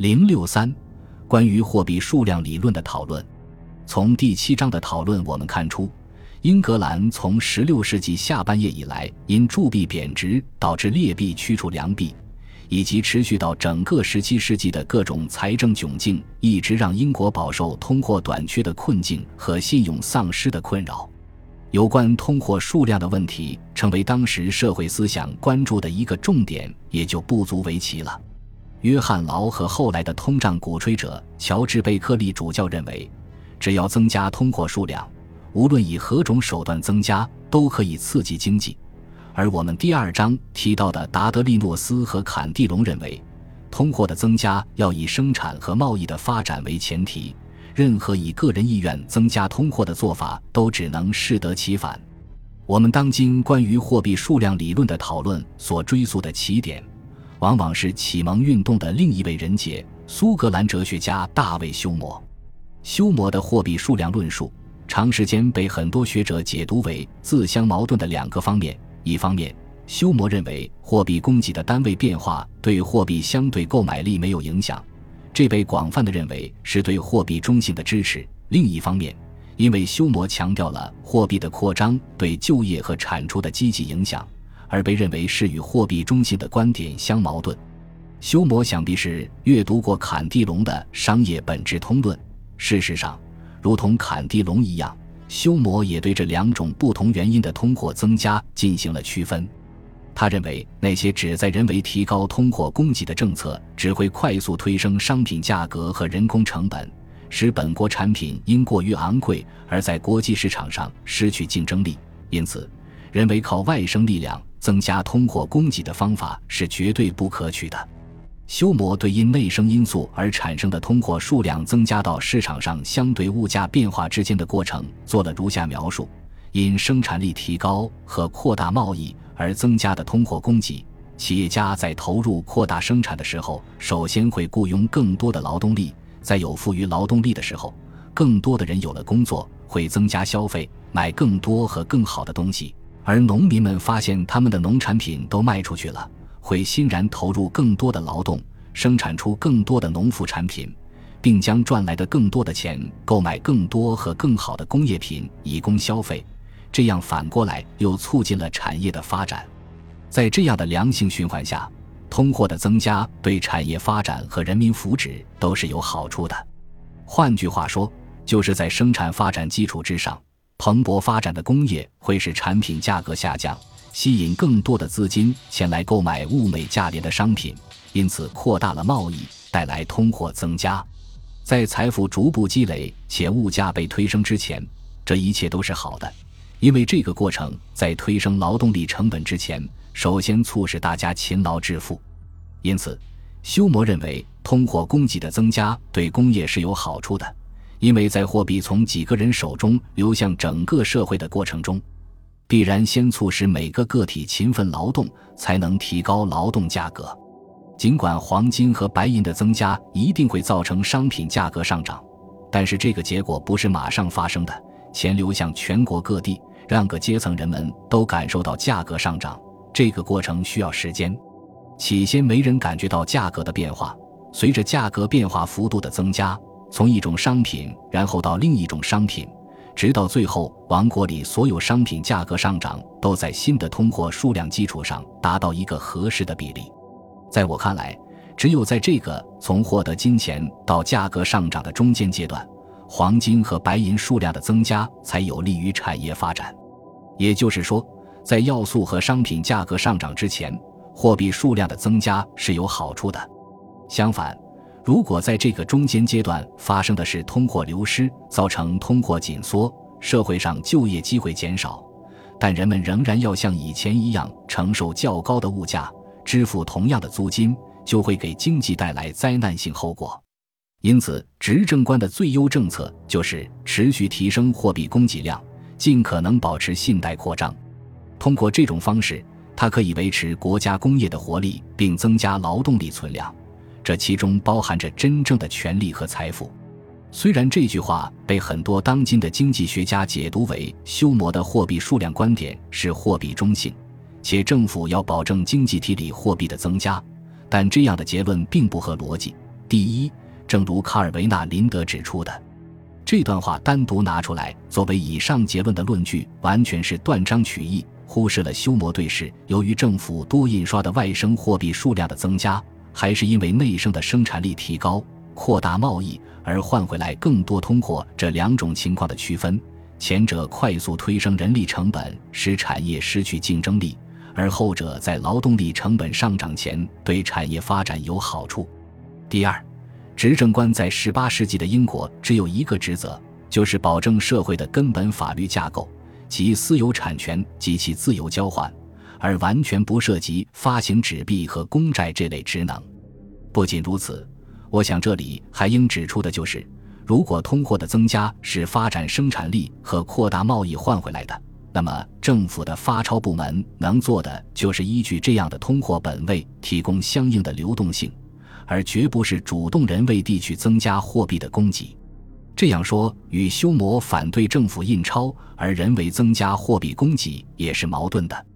零六三，关于货币数量理论的讨论。从第七章的讨论我们看出，英格兰从十六世纪下半叶以来，因铸币贬值导致劣币驱除良币，以及持续到整个十七世纪的各种财政窘境，一直让英国饱受通货短缺的困境和信用丧失的困扰。有关通货数量的问题成为当时社会思想关注的一个重点，也就不足为奇了。约翰劳和后来的通胀鼓吹者乔治贝克利主教认为，只要增加通货数量，无论以何种手段增加，都可以刺激经济。而我们第二章提到的达德利诺斯和坎蒂隆认为，通货的增加要以生产和贸易的发展为前提，任何以个人意愿增加通货的做法都只能适得其反。我们当今关于货币数量理论的讨论所追溯的起点。往往是启蒙运动的另一位人杰——苏格兰哲学家大卫·休谟。休谟的货币数量论述，长时间被很多学者解读为自相矛盾的两个方面：一方面，休谟认为货币供给的单位变化对货币相对购买力没有影响，这被广泛的认为是对货币中性的支持；另一方面，因为休谟强调了货币的扩张对就业和产出的积极影响。而被认为是与货币中性的观点相矛盾。休谟想必是阅读过坎蒂隆的《商业本质通论》。事实上，如同坎蒂隆一样，休谟也对这两种不同原因的通货增加进行了区分。他认为，那些旨在人为提高通货供给的政策，只会快速推升商品价格和人工成本，使本国产品因过于昂贵而在国际市场上失去竞争力。因此，人为靠外生力量。增加通货供给的方法是绝对不可取的。休谟对因内生因素而产生的通货数量增加到市场上相对物价变化之间的过程做了如下描述：因生产力提高和扩大贸易而增加的通货供给，企业家在投入扩大生产的时候，首先会雇佣更多的劳动力；在有富余劳动力的时候，更多的人有了工作，会增加消费，买更多和更好的东西。而农民们发现他们的农产品都卖出去了，会欣然投入更多的劳动，生产出更多的农副产品，并将赚来的更多的钱购买更多和更好的工业品以供消费。这样反过来又促进了产业的发展。在这样的良性循环下，通货的增加对产业发展和人民福祉都是有好处的。换句话说，就是在生产发展基础之上。蓬勃发展的工业会使产品价格下降，吸引更多的资金前来购买物美价廉的商品，因此扩大了贸易，带来通货增加。在财富逐步积累且物价被推升之前，这一切都是好的，因为这个过程在推升劳动力成本之前，首先促使大家勤劳致富。因此，休谟认为通货供给的增加对工业是有好处的。因为在货币从几个人手中流向整个社会的过程中，必然先促使每个个体勤奋劳动，才能提高劳动价格。尽管黄金和白银的增加一定会造成商品价格上涨，但是这个结果不是马上发生的。钱流向全国各地，让各阶层人们都感受到价格上涨，这个过程需要时间。起先没人感觉到价格的变化，随着价格变化幅度的增加。从一种商品，然后到另一种商品，直到最后，王国里所有商品价格上涨都在新的通货数量基础上达到一个合适的比例。在我看来，只有在这个从获得金钱到价格上涨的中间阶段，黄金和白银数量的增加才有利于产业发展。也就是说，在要素和商品价格上涨之前，货币数量的增加是有好处的。相反。如果在这个中间阶段发生的是通货流失，造成通货紧缩，社会上就业机会减少，但人们仍然要像以前一样承受较高的物价，支付同样的租金，就会给经济带来灾难性后果。因此，执政官的最优政策就是持续提升货币供给量，尽可能保持信贷扩张。通过这种方式，它可以维持国家工业的活力，并增加劳动力存量。这其中包含着真正的权利和财富。虽然这句话被很多当今的经济学家解读为休谟的货币数量观点是货币中性，且政府要保证经济体里货币的增加，但这样的结论并不合逻辑。第一，正如卡尔维纳林德指出的，这段话单独拿出来作为以上结论的论据，完全是断章取义，忽视了休谟对视。由于政府多印刷的外生货币数量的增加，还是因为内生的生产力提高、扩大贸易而换回来更多通货这两种情况的区分，前者快速推升人力成本，使产业失去竞争力。而后者在劳动力成本上涨前对产业发展有好处。第二，执政官在十八世纪的英国只有一个职责，就是保证社会的根本法律架构即私有产权及其自由交换，而完全不涉及发行纸币和公债这类职能。不仅如此，我想这里还应指出的就是，如果通货的增加是发展生产力和扩大贸易换回来的。那么，政府的发钞部门能做的就是依据这样的通货本位提供相应的流动性，而绝不是主动人为地去增加货币的供给。这样说与修谟反对政府印钞而人为增加货币供给也是矛盾的。